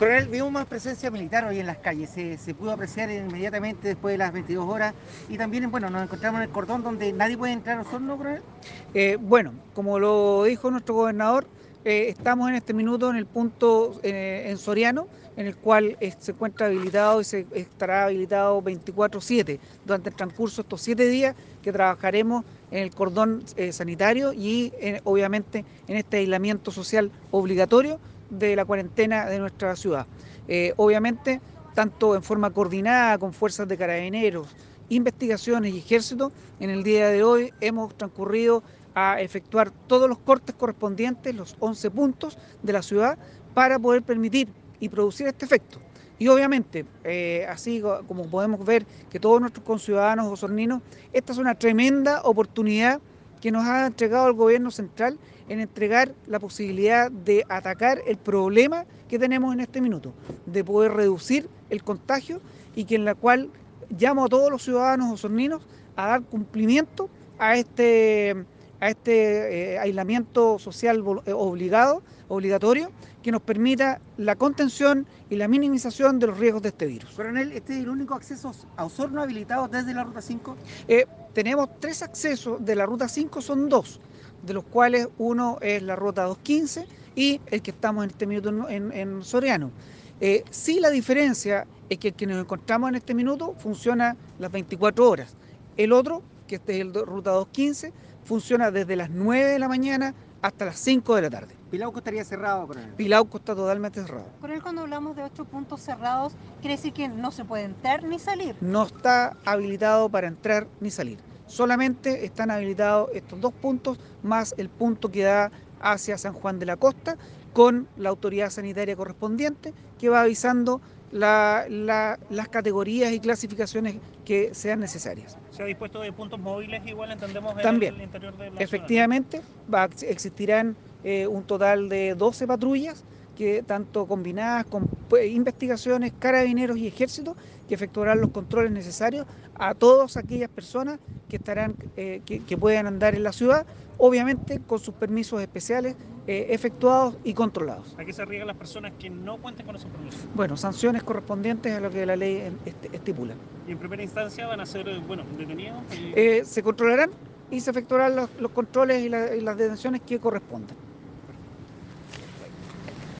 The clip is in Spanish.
Coronel, vimos más presencia militar hoy en las calles, se, pudo apreciar inmediatamente después de las 22 horas y también, bueno, nos encontramos en el cordón donde nadie puede entrar a Osorno, Coronel. Eh, bueno, como lo dijo nuestro gobernador, eh, estamos en este minuto en el punto eh, en Soriano, en el cual se encuentra habilitado y se estará habilitado 24/7 durante el transcurso de estos siete días que trabajaremos en el cordón sanitario y obviamente en este aislamiento social obligatorio de la cuarentena de nuestra ciudad. Eh, obviamente, tanto en forma coordinada con fuerzas de carabineros, investigaciones y ejército, en el día de hoy hemos transcurrido a efectuar todos los cortes correspondientes, los 11 puntos de la ciudad, para poder permitir y producir este efecto. Y obviamente, eh, así como podemos ver que todos nuestros conciudadanos osorninos, esta es una tremenda oportunidad que nos ha entregado el gobierno central en entregar la posibilidad de atacar el problema que tenemos en este minuto, de poder reducir el contagio y que en la cual llamo a todos los ciudadanos osorninos a dar cumplimiento a este, a este eh, aislamiento social eh, obligado, obligatorio, que nos permita la contención y la minimización de los riesgos de este virus. Coronel, ¿este es el único acceso a Osorno habilitado desde la Ruta 5? Eh, tenemos tres accesos de la Ruta 5, son dos, de los cuales uno es la Ruta 215 y el que estamos en este minuto en, Soriano. Eh, sí la diferencia es que el que nos encontramos en este minuto funciona las 24 horas. El otro, que este es el Ruta 215, funciona desde las 9 de la mañana hasta las 5 de la tarde. Pilauco estaría cerrado, coronel. Pilauco está totalmente cerrado. Coronel, cuando hablamos de ocho puntos cerrados, ¿quiere decir que no se puede entrar ni salir? No está habilitado para entrar ni salir. Solamente están habilitados estos dos puntos más el punto que da hacia San Juan de la Costa con la autoridad sanitaria correspondiente que va avisando las categorías y clasificaciones que sean necesarias. ¿Se ha dispuesto de puntos móviles igual entendemos en También, el interior de la Efectivamente, va, existirán eh, un total de 12 patrullas que tanto combinadas con pues, investigaciones, carabineros y ejército, que efectuarán los controles necesarios a todas aquellas personas que estarán, eh, que, puedan andar en la ciudad, obviamente con sus permisos especiales eh, efectuados y controlados. ¿A qué se arriesgan las personas que no cuenten con esos permisos? Bueno, sanciones correspondientes a lo que la ley estipula. ¿Y en primera instancia van a ser, bueno, detenidos? se controlarán y se efectuarán los, controles y las detenciones que correspondan.